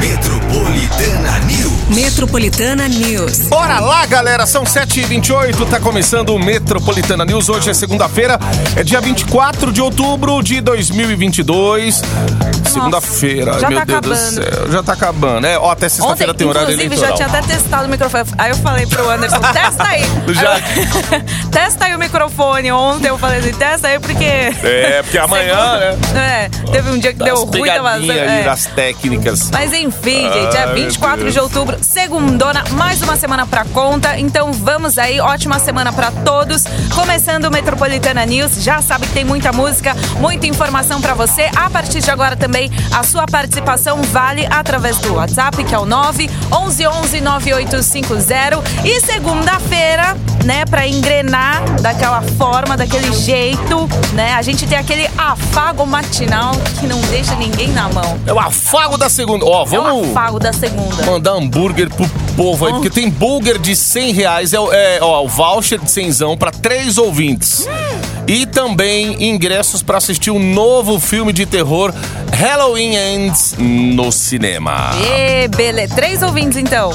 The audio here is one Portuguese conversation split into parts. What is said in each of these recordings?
Metropolitana News. Metropolitana News. Bora lá, galera! São 7h28, tá começando o Metropolitana News. Hoje é segunda-feira, é dia 24 de outubro de 2022. Segunda-feira, já meu tá Deus do acabando. céu. Já tá acabando. É, ó, até sexta-feira Ontem, tem horário inclusive, eleitoral. já tinha até testado o microfone. Aí eu falei pro Anderson, testa aí. Já. Testa aí o microfone. Ontem eu falei assim, testa aí porque... É, porque amanhã, né? É, teve um dia que Das deu ruim, tava... é. das técnicas. Mas enfim, gente, é Ai, meu 24 Deus. de outubro, segundona, mais uma semana pra conta. Então vamos aí, ótima semana pra todos. Começando o Metropolitana News, já sabe que tem muita música, muita informação pra você. A partir de agora também, a sua participação vale através do WhatsApp, que é o 911 9850. E segunda-feira, né, pra engrenar daquela forma, daquele jeito, né, a gente tem aquele afago matinal que não deixa ninguém na mão. É o afago da segunda. Ó, É o vamos afago da segunda. mandar hambúrguer pro povo aí, porque tem burger de 100 reais, é, é, ó, o voucher de 100 para três ouvintes. E também ingressos pra assistir um novo filme de terror, Halloween Ends, no cinema. E beleza. Três ouvintes, então.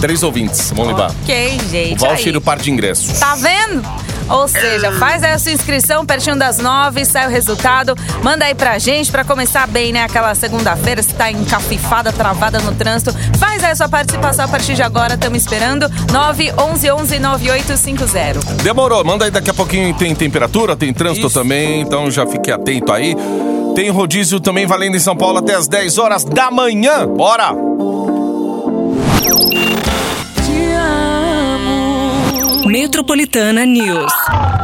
Três ouvintes, vamos levar. Ok, O gente. o par de ingressos. Tá vendo? Ou seja, faz aí a sua inscrição pertinho das nove, sai o resultado. Manda aí pra gente pra começar bem, né? Aquela segunda-feira, se tá encafifada, travada no trânsito. Faz aí a sua participação a partir de agora, estamos esperando. 911 9850. Demorou, manda aí daqui a pouquinho tem temperatura, tem trânsito Isso. também, então já fique atento aí. Tem rodízio também valendo em São Paulo até as 10 horas da manhã. Bora! Metropolitana News.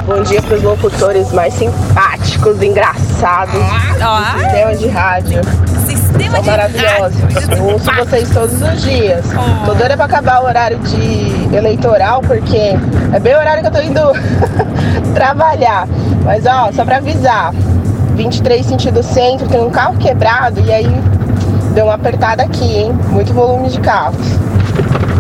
Bom dia para os locutores mais simpáticos, engraçados Ó, do sistema de rádio. sistema São maravilhosos. Eu ouço vocês todos os dias. Tô doida para acabar o horário de eleitoral, porque é bem o horário que eu tô indo trabalhar. Mas ó, só para avisar, 23 sentido centro, tem um carro quebrado e aí deu uma apertada aqui, hein? Muito volume de carros.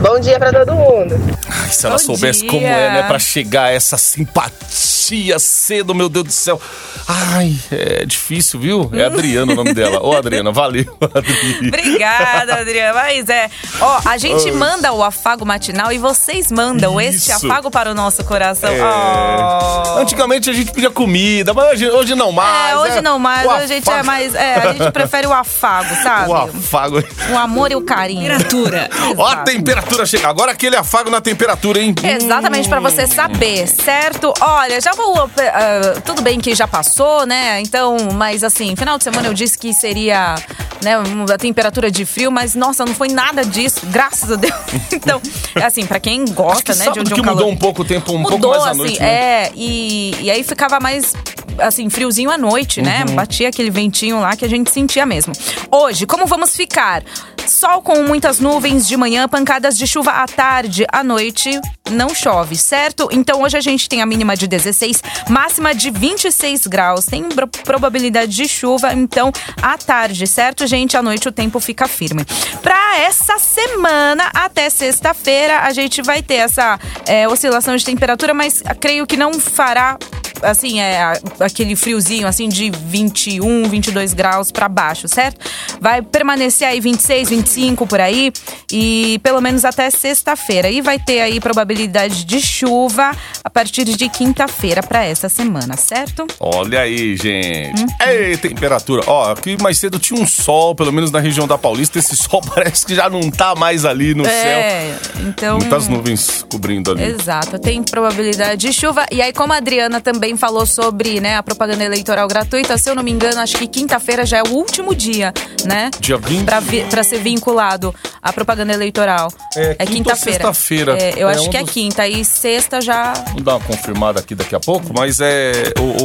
Bom dia para todo mundo. Ai, se ela Bom soubesse dia. como é, né, pra chegar a essa simpatia cedo, meu Deus do céu. Ai, é difícil, viu? É Adriana o nome dela. Ô, Adriana, valeu, Adriana. Obrigada, Adriana. Mas é. Ó, a gente manda o afago matinal e vocês mandam este Isso. afago para o nosso coração. É. Ó. Antigamente a gente pedia comida, mas hoje, hoje não mais. É, hoje né? não mais, hoje a gente é mais. É, a gente prefere o afago, sabe? O afago. O amor e o carinho. Temperatura. Ó a Exato. Temperatura chega. Agora aquele afago na temperatura, hein? Exatamente, pra você saber, certo? Olha, já vou. ah, tudo bem que já passou, né? Então, mas assim, final de semana eu disse que seria né, a temperatura de frio, mas nossa, não foi nada disso, graças a Deus. Então, assim, pra quem gosta, né, de, sábado de um que calor. mudou um pouco o tempo, um mudou, pouco mais à assim, noite, né? é, e, e aí ficava mais assim, friozinho à noite, né? Uhum. Batia aquele ventinho lá que a gente sentia mesmo. Hoje, como vamos ficar? Sol com muitas nuvens de manhã, pancadas de chuva à tarde, à noite não chove, certo? Então hoje a gente tem a mínima de 16, máxima de 26 graus. Tem pro- probabilidade de chuva, então à tarde, certo, gente? À noite o tempo fica firme. Pra essa semana, até sexta-feira, a gente vai ter essa é, oscilação de temperatura, mas creio que não fará assim, é aquele friozinho assim de 21, 22 graus pra baixo, certo? Vai permanecer aí 26, 25 por aí e pelo menos até sexta-feira. E vai ter aí probabilidade de chuva a partir de quinta-feira pra essa semana, certo? Olha aí, gente. Uhum. Ei, temperatura. Ó, aqui mais cedo tinha um sol, pelo menos na região da Paulista. Esse sol parece que já não tá mais ali no céu. É, então Muitas nuvens cobrindo ali. Exato, tem probabilidade de chuva. E aí, como a Adriana também falou sobre né, a propaganda eleitoral gratuita, se eu não me engano, acho que quinta-feira já é o último dia, né? Dia 20? Pra, vi- pra ser vinculado à propaganda eleitoral. É, ou quinta-feira. sexta-feira. É, eu É acho um que é quinta. E sexta já. Vamos dar uma confirmada aqui daqui a pouco, mas é. O,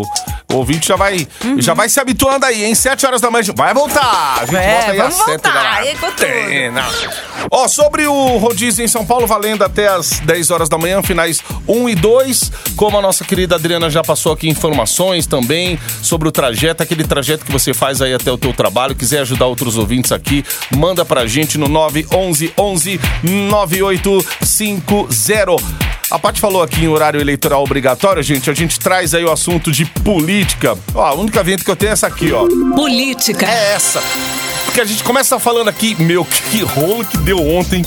o, o ouvinte já vai, Uhum. já vai se habituando aí, hein? Sete horas da manhã. Vai voltar! A gente É, volta aí vamos às sete voltar, da. Ó, sobre o rodízio em São Paulo, valendo até as 10 horas da manhã, finais 1 e 2. Como a nossa querida Adriana já passou aqui informações também sobre o trajeto, aquele trajeto que você faz aí até o teu trabalho. Quiser ajudar outros ouvintes aqui, manda pra gente no 911 11 9850. A Paty falou aqui em horário eleitoral obrigatório, gente. A gente traz aí o assunto de política. Ó, a única vinheta que eu tenho é essa aqui, ó. Política. É essa. Porque a gente começa falando aqui, meu, que rolo que deu ontem.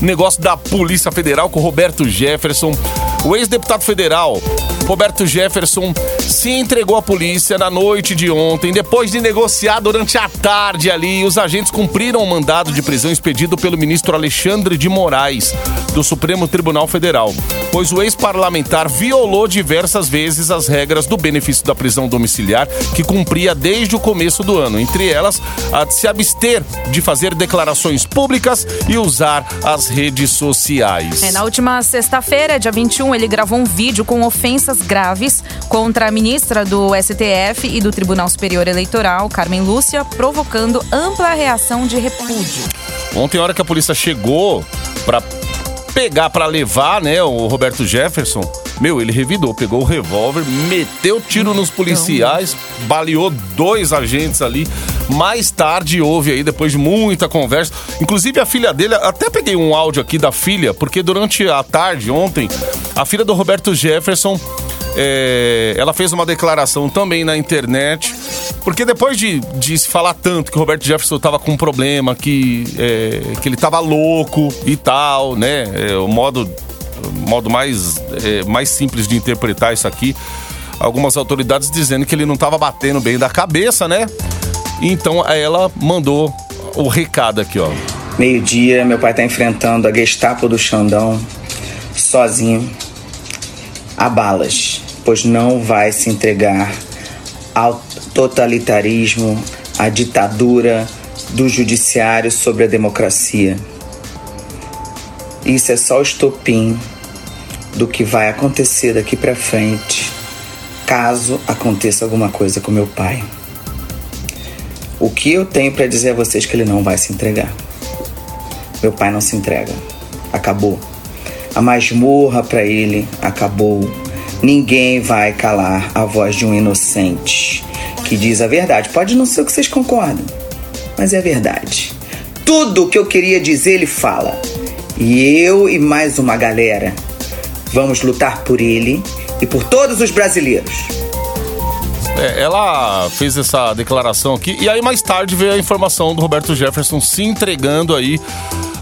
Negócio da Polícia Federal com o Roberto Jefferson. O ex-deputado federal, Roberto Jefferson, se entregou à polícia na noite de ontem, depois de negociar durante a tarde ali. Os agentes cumpriram o mandado de prisão expedido pelo ministro Alexandre de Moraes, do Supremo Tribunal Federal, pois o ex-parlamentar violou diversas vezes as regras do benefício da prisão domiciliar que cumpria desde o começo do ano, entre elas a de se abster de fazer declarações públicas e usar as redes sociais. É, na última sexta-feira, dia 21, ele gravou um vídeo com ofensas graves contra a ministra do STF e do Tribunal Superior Eleitoral, Carmen Lúcia, provocando ampla reação de repúdio. Ontem, a hora que a polícia chegou pra pegar, pra levar, né, o Roberto Jefferson, meu, ele revidou, pegou o revólver, meteu tiro nos policiais, baleou dois agentes ali. Mais tarde houve aí, depois de muita conversa, inclusive a filha dele, até peguei um áudio aqui da filha, porque durante a tarde, ontem, a filha do Roberto Jefferson é, ela fez uma declaração também na internet, porque depois de, de se falar tanto que o Roberto Jefferson estava com um problema, que, é, que ele estava louco e tal, né? É, o modo, modo mais, é, mais simples de interpretar isso aqui. Algumas autoridades dizendo que ele não estava batendo bem da cabeça, né? Então ela mandou o recado aqui, ó. Meio-dia, meu pai tá enfrentando a Gestapo do Xandão sozinho a balas, pois não vai se entregar ao totalitarismo, à ditadura do judiciário sobre a democracia. Isso é só o estopim do que vai acontecer daqui para frente, caso aconteça alguma coisa com meu pai. O que eu tenho para dizer a vocês é que ele não vai se entregar. Meu pai não se entrega. Acabou. A masmorra para ele acabou. Ninguém vai calar a voz de um inocente que diz a verdade. Pode não ser o que vocês concordam, mas é a verdade. Tudo o que eu queria dizer ele fala. E eu e mais uma galera vamos lutar por ele e por todos os brasileiros. É, ela fez essa declaração aqui e aí mais tarde veio a informação do Roberto Jefferson se entregando aí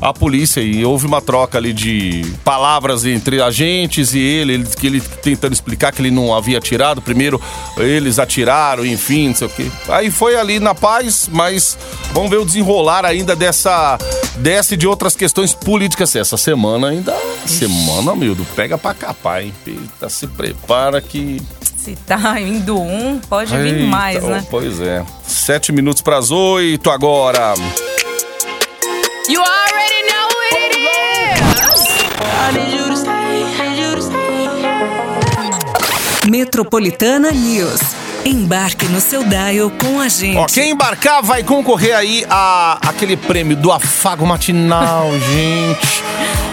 à polícia e houve uma troca ali de palavras entre agentes e ele, ele, que ele tentando explicar que ele não havia atirado, primeiro eles atiraram, enfim, não sei o quê. Aí foi ali na paz, mas vamos ver o desenrolar ainda dessa dessa e de outras questões políticas. Essa semana ainda, semana, meu, pega pra capar, hein? Eita, se prepara que Se tá indo um, pode vir Eita, mais, né? Pois é. Sete minutos pras oito agora. You already Metropolitana News. Embarque no seu dial com a gente. Ó, quem embarcar vai concorrer aí a aquele prêmio do afago matinal, gente.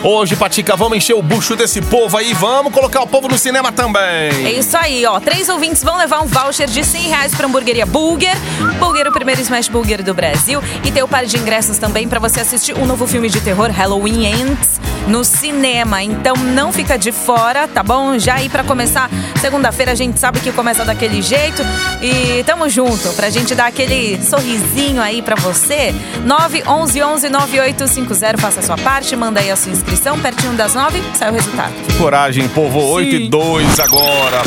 Hoje, Patica, vamos encher o bucho desse povo aí, vamos colocar o povo no cinema É também. isso aí, ó. Três ouvintes vão levar um voucher de 100 reais pra hamburgueria Burger. Burger, o primeiro Smash Burger do Brasil. E tem o par de ingressos também pra você assistir um novo filme de terror, Halloween Ends, no cinema. Então não fica de fora, tá bom? Já aí pra começar segunda-feira, a gente sabe que começa daquele jeito. E tamo junto, pra gente dar aquele sorrisinho aí pra você. 911 11 9850, faça a sua parte, manda aí a sua inscrição. Pertinho das nove, sai o resultado. Coragem, povo, 8 e 2 agora.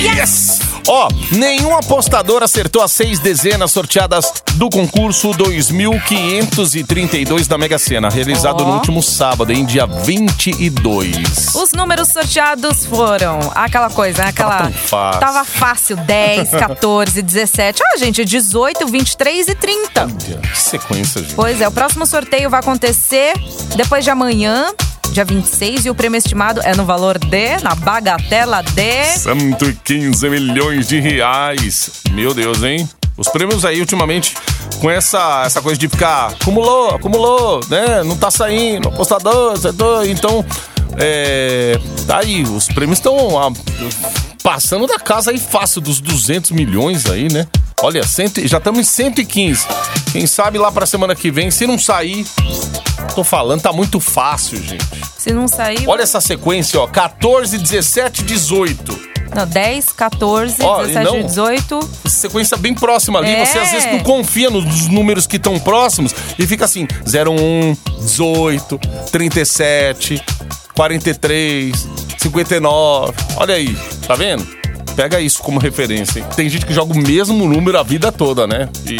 Yes! Ó, nenhum apostador acertou as seis dezenas sorteadas do concurso 2532 da Mega Sena, realizado Ó. no último sábado, em dia 22. Os números sorteados foram aquela coisa, né? aquela. Tava fácil. Tava fácil: 10, 14, 17. Ah, gente, 18, 23 e 30. Olha, Que sequência, gente. Pois é, o próximo sorteio vai acontecer depois de amanhã, dia 26, e o prêmio estimado é no valor de, na bagatela de. 115 milhões de reais. Meu Deus, hein? Os prêmios aí, ultimamente, com essa, essa coisa de ficar acumulou, acumulou, né? Não tá saindo, apostador, acertou. Então, é. Tá aí, os prêmios estão passando da casa aí fácil dos 200 milhões aí, né? Olha, cento, já estamos em 115. Quem sabe lá pra semana que vem, se não sair, tô falando, tá muito fácil, gente. Se não sair. Olha essa sequência, ó. 14, 17, 18. Não, 10, 14, Ó, e 17, não- 18. Sequência bem próxima ali. É. Você às vezes não confia nos números que estão próximos e fica assim: 01, 18, 37, 43, 59. Olha aí, tá vendo? Pega isso como referência. hein? Tem gente que joga o mesmo número a vida toda, né? E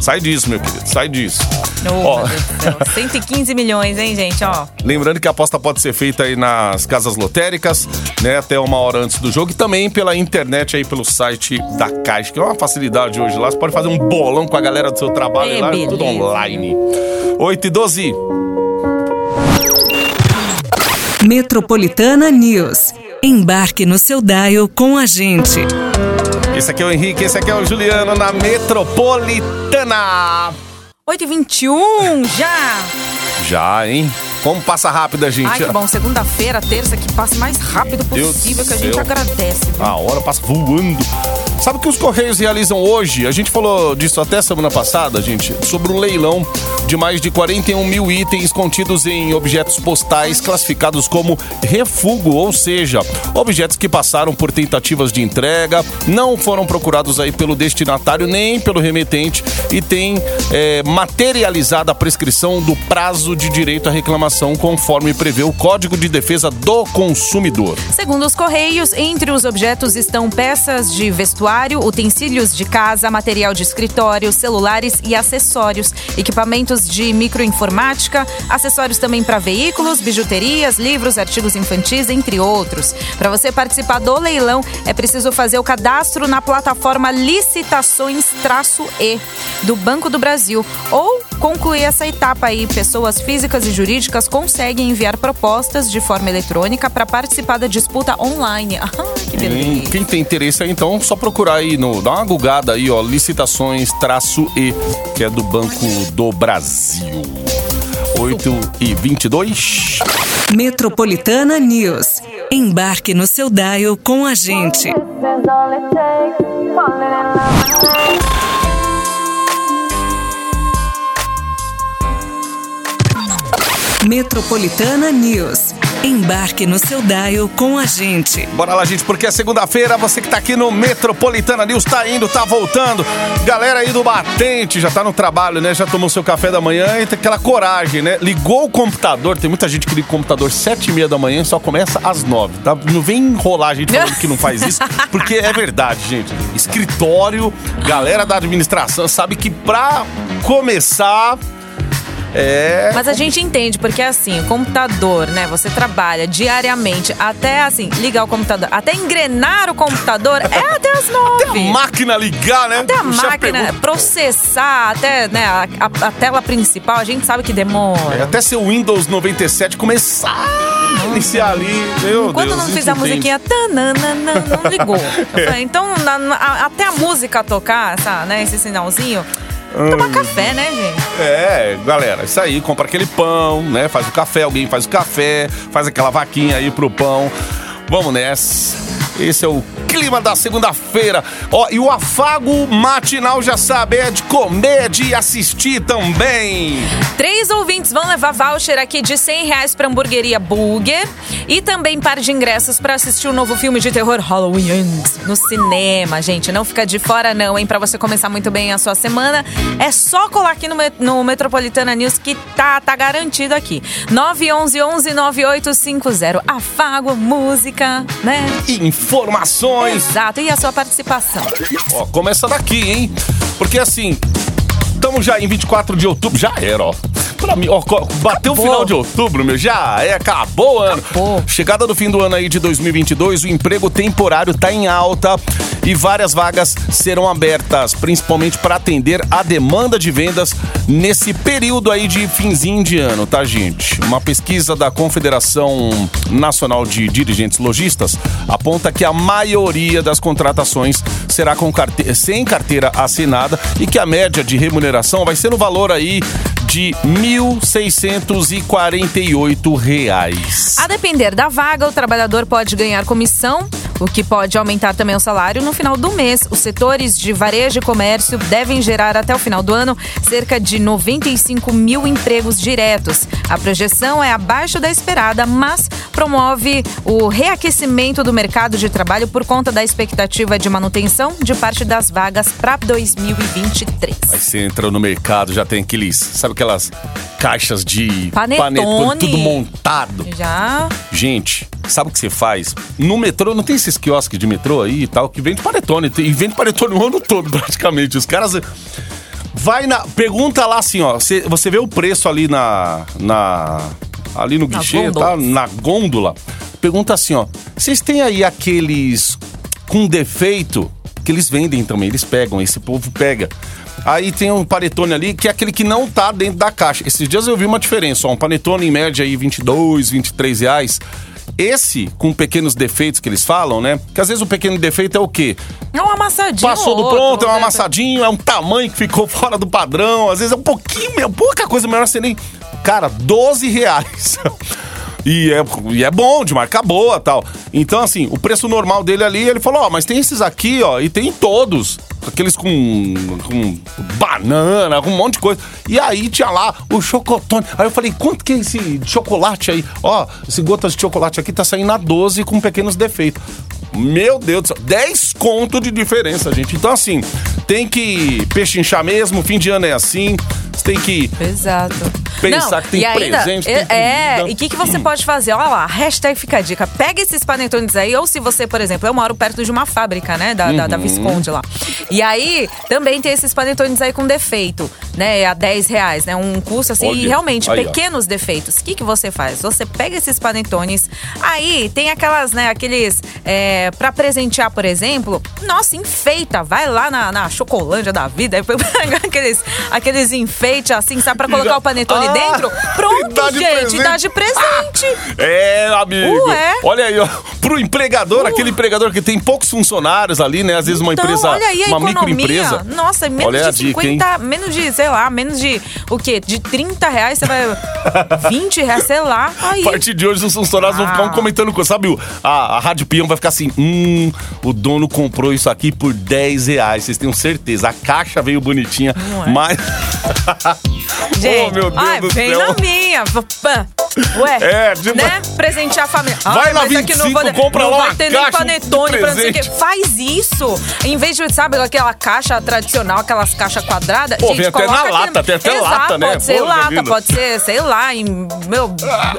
sai disso, meu querido, sai disso. Oh, Ó. meu Deus do céu. 115 milhões, hein, gente? Ó. Lembrando que a aposta pode ser feita aí nas casas lotéricas, né? Até uma hora antes do jogo e também pela internet aí, pelo site da Caixa, que é uma facilidade hoje lá. Você pode fazer um bolão com a galera do seu trabalho É, lá, tudo beleza. online. 8 e 12. Metropolitana News. Embarque no seu dial com a gente. Esse aqui é o Henrique, esse aqui é o Juliano na Metropolitana. 8 e 21 já! Já, hein? Como passa rápido a gente. Ai, que bom. Segunda-feira, terça, que passe mais rápido Deus possível, do que a gente céu. agradece. viu? A hora passa voando. Sabe o que os Correios realizam hoje? A gente falou disso até semana passada, gente, sobre um leilão de mais de 41 mil itens contidos em objetos postais classificados como refúgio, ou seja, objetos que passaram por tentativas de entrega, não foram procurados aí pelo destinatário nem pelo remetente e tem é, materializada a prescrição do prazo de direito à reclamação conforme prevê o Código de Defesa do Consumidor. Segundo os Correios, entre os objetos estão peças de vestuário, utensílios de casa, material de escritório, celulares e acessórios, equipamentos de microinformática, acessórios também para veículos, bijuterias, livros, artigos infantis, entre outros. Para você participar do leilão, é preciso fazer o cadastro na plataforma Licitações-E do Banco do Brasil ou concluir essa etapa aí. Pessoas físicas e jurídicas conseguem enviar propostas de forma eletrônica para participar da disputa online. Ah, que Hum. Quem tem interesse aí, então, só procurar aí, no, dá uma gugada aí, ó, licitações-E, que é do Banco do Brasil. 8 e 22. Metropolitana News. Embarque no seu dial com a gente. Metropolitana News. Embarque no seu dial com a gente. Bora lá, gente, porque é segunda-feira, você que tá aqui no Metropolitana News, tá indo, tá voltando. Galera aí do Batente, já tá no trabalho, né? Já tomou seu café da manhã e tem aquela coragem, né? Ligou o computador, tem muita gente que liga o computador sete e meia da manhã e só começa às nove, tá? Não vem enrolar a gente falando que não faz isso, porque é verdade, gente. Escritório, galera da administração sabe que pra começar... É. Mas a gente entende, porque assim, o computador, né? Você trabalha diariamente até assim, ligar o computador, até engrenar o computador é até as nove. Máquina ligar, né? Até a chefe máquina pegou. processar, até né, a, a- a tela principal, a gente sabe que demora. É, Até seu Windows 97 começar a iniciar ali. Meu Enquanto Deus, não fiz a musiquinha, tananana, não ligou. Falei, então, na- na- a- até a música tocar, essa, né, esse sinalzinho, tomar café, né, gente? É, galera, isso aí, compra aquele pão, né? Faz o café, alguém faz o café, faz aquela vaquinha aí pro pão. Vamos nessa. Esse é o clima da segunda-feira. Ó, e o afago matinal já sabe, é de comer, de assistir também. Três ouvintes vão levar voucher aqui de 100 reais pra hamburgueria Burger e também par de ingressos pra assistir o novo filme de terror Halloween Ends no cinema, gente. Não fica de fora não, hein? Pra você começar muito bem a sua semana, é só colar aqui no, no Metropolitana News que tá, tá garantido aqui. 911 9850. Afago, música, né? Informações. Exato. E a sua participação? Ó, começa daqui, hein? Porque assim, estamos já em 24 de outubro, já era, ó. Pra mim, ó, bateu o final de outubro, meu, já é, acabou o ano. Acabou. Chegada do fim do ano aí de 2022, o emprego temporário tá em alta e várias vagas serão abertas, principalmente para atender a demanda de vendas nesse período aí de finzinho de ano, tá, gente? Uma pesquisa da Confederação Nacional de Dirigentes Logistas aponta que a maioria das contratações será com carte- sem carteira assinada e que a média de remuneração vai ser no valor aí de 1.648 reais. A depender da vaga, o trabalhador pode ganhar comissão. o que pode aumentar também o salário no final do mês. Os setores de varejo e comércio devem gerar até o final do ano cerca de 95 mil empregos diretos. A projeção é abaixo da esperada, mas promove o reaquecimento do mercado de trabalho por conta da expectativa de manutenção de parte das vagas para 2023. Aí você entra no mercado, já tem aqueles, sabe aquelas caixas de Panetone. tudo montado. Já Gente, sabe o que você faz? No metrô, não tem esses quiosques de metrô aí e tal, que vende panetone. E vende panetone o ano todo, praticamente. Os caras. Vai na. Pergunta lá assim, ó. Você, você vê o preço ali na. na ali no Na guichê, gôndola. tá? Na gôndola. Pergunta assim, ó. Vocês têm aí aqueles com defeito que eles vendem também, eles pegam, esse povo pega. Aí tem um panetone ali, que é aquele que não tá dentro da caixa. Esses dias eu vi uma diferença, ó, um panetone em média aí 22, 23 reais. Esse, com pequenos defeitos que eles falam, né? Que às vezes o pequeno defeito é o quê? é um amassadinho. Passou do outro, pronto, é um né? amassadinho, é um tamanho que ficou fora do padrão. Às vezes é um pouquinho, é pouca coisa menor, você nem... Cara, 12 reais. E é, e é bom, de marca boa tal. Então, assim, o preço normal dele ali, ele falou, ó, mas tem esses aqui, ó, e tem todos. Aqueles com, com banana, com um monte de coisa. E aí tinha lá o chocotone. Aí eu falei, quanto que é esse chocolate aí? Ó, esse gotas de chocolate aqui tá saindo a 12 com pequenos defeitos. Meu Deus do céu, 10 conto de diferença, gente. Então, assim, tem que pechinchar mesmo, fim de ano é assim. Você tem que Exato. Pensar que tem ainda, presente, é, tem É, comida. e o que, que você pode fazer? Olha lá, hashtag fica a dica. Pega esses panetones aí, ou se você, por exemplo, eu moro perto de uma fábrica, né, da, da, da Uhum. Visconde lá. E aí, também tem esses panetones aí com defeito, né, a 10 reais, né, um custo assim, Olha, e realmente, aí, ó. pequenos defeitos. O que, que você faz? Você pega esses panetones, aí tem aquelas, né, aqueles, é, pra presentear, por exemplo, nossa, enfeita, vai lá na, na Chocolândia da vida, aí pega aqueles, aqueles enfeites assim, sabe, pra colocar Já- o panetone Ah, dentro. Pronto, gente, presente. dá de presente. É, amigo. Ué? Olha aí, ó. Pro empregador, aquele empregador que tem poucos funcionários ali, né? Às vezes uma Então, empresa, olha aí a uma economia. microempresa. Nossa, menos Olha de dica, 50, menos de, sei lá, menos de o quê? De 30 reais você vai. 20 reais, sei lá. Aí. A partir de hoje, os funcionários vão ficar um Ah. comentando coisa. Sabe, a, a Rádio Peão vai ficar assim: hum, o dono comprou isso aqui por 10 reais. Vocês tenham certeza. A caixa veio bonitinha, é? mas. Gente, oh, meu Deus ai, do vem céu. na minha. Ué, É, de- né? Presentear a família. Vai Ai, na mas aqui não 25, vou, compra não lá vai ter nem panetone pra não sei o quê. Faz isso. Em vez de, sabe, aquela caixa tradicional, aquelas caixas quadradas. Pô, gente, vem até na aquele- lata, tem até Exato, lata, né? Pode ser Poxa lata, vida. pode ser, sei lá, em, meu.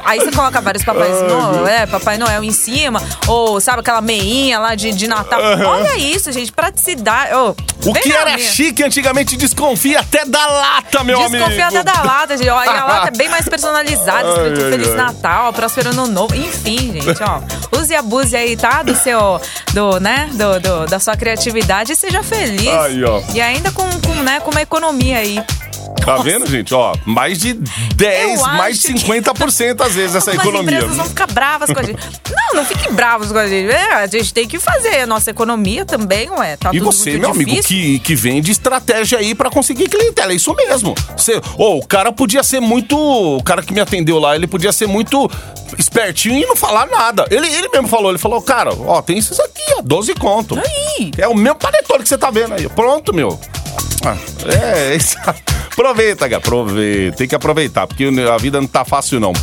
Aí você coloca vários papéis Noel, é, Papai Noel em cima, ou sabe aquela meinha lá de, de Natal. Olha isso, gente, praticidade. Ô, O que era minha. chique antigamente desconfia até da lata, meu amigo. Desconfia até da lata, gente. Ó, e a lata é bem mais personalizada, escrito Feliz. Natal, Próspero Ano Novo. Enfim, gente, ó. Use e abuse aí, tá? Do seu, do, né? Do, do- da sua criatividade e seja feliz. Aí, ó. E ainda com, com, né, com uma economia aí. Tá vendo, gente? Ó, mais de 10, Eu mais de acho que- 50% às vezes essa Algumas economia. empresas vão ficar bravas com a gente. Não, não fiquem bravos com a gente. É, a gente tem que fazer a nossa economia também, ué. Tá E você, meu amigo, difícil. que, que vende estratégia aí pra conseguir clientela. É isso mesmo. Você, ô, o cara podia ser muito. O cara que me atendeu lá, ele podia ser muito espertinho e não falar nada. Ele, ele mesmo falou, ele falou, cara, ó, tem esses aqui, ó, 12 conto. Aí. É o mesmo panetone que você tá vendo aí. Pronto, meu. Ah, é, isso. Aproveita, Gá, aproveita. Tem que aproveitar, porque a vida não tá fácil, não.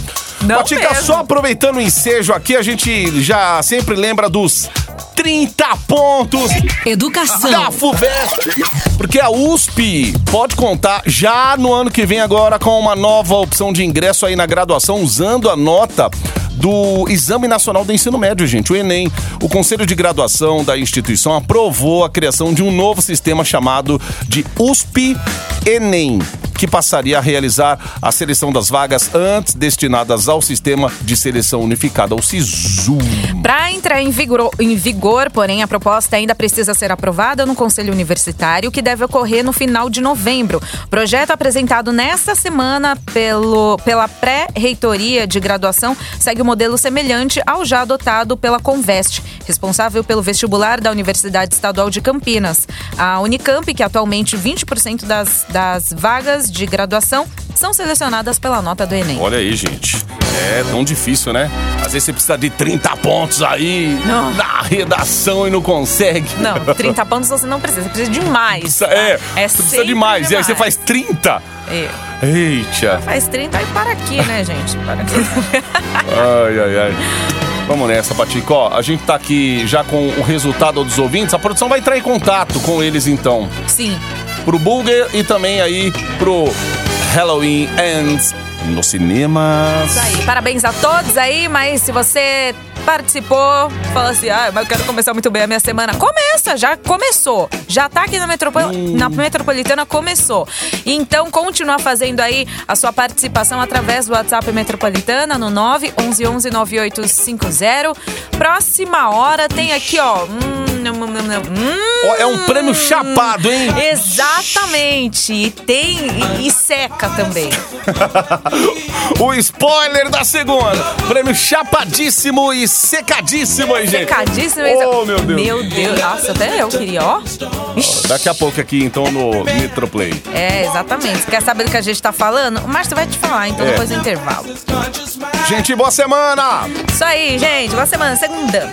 Não Patica, mesmo. só aproveitando o ensejo aqui, a gente já sempre lembra dos 30 pontos Educação. da FUVEST. Porque a USP pode contar já no ano que vem agora com uma nova opção de ingresso aí na graduação usando a nota do Exame Nacional do Ensino Médio, gente, o Enem. O Conselho de Graduação da instituição aprovou a criação de um novo sistema chamado de USP Enem, que passaria a realizar a seleção das vagas antes destinadas ao Sistema de Seleção Unificada, o SISU. Para entrar em vigor, em vigor, porém, a proposta ainda precisa ser aprovada no Conselho Universitário, que deve ocorrer no final de novembro. Projeto apresentado nesta semana pelo, pela pré-reitoria de graduação segue um modelo semelhante ao já adotado pela Convest, responsável pelo vestibular da Universidade Estadual de Campinas. A Unicamp, que atualmente 20% das, das vagas de graduação são selecionadas pela nota do Enem. Olha aí, gente. É tão difícil, né? Às vezes você precisa de 30 pontos aí Não. na redação e não consegue. Não, 30 pontos você não precisa, você precisa de mais. É, É você precisa de mais. E aí você faz 30. É. Eita. Faz 30 e para aqui, né, gente? Para aqui. Ai, ai, ai. Vamos nessa, Patico. Ó, a gente tá aqui já com o resultado dos ouvintes. A produção vai entrar em contato com eles, então. Sim. Pro Bulger e também aí pro Halloween Ends no cinema. Isso aí. Parabéns a todos aí, mas se você participou, falou assim, ah, mas eu quero começar muito bem a minha semana. Começa, já começou. Já tá aqui na, Metropol na Metropolitana, começou. Então, continua fazendo aí a sua participação através do WhatsApp Metropolitana no 911-9850. Próxima hora tem aqui, ó. Hum, hum, hum, hum, é um prêmio chapado, hein? Exatamente. E tem. E, e seca também. o spoiler da segunda. Prêmio chapadíssimo e secadíssimo, hein, gente? Secadíssimo. Oh, meu Deus. Meu Deus. Nossa, até eu queria, ó. Ixi. Daqui a pouco aqui, então, no Metroplay. É, exatamente. Quer saber do que a gente tá falando? O Márcio vai te falar, então, É. depois do intervalo. Gente, boa semana! Isso aí, gente. Boa semana, segunda.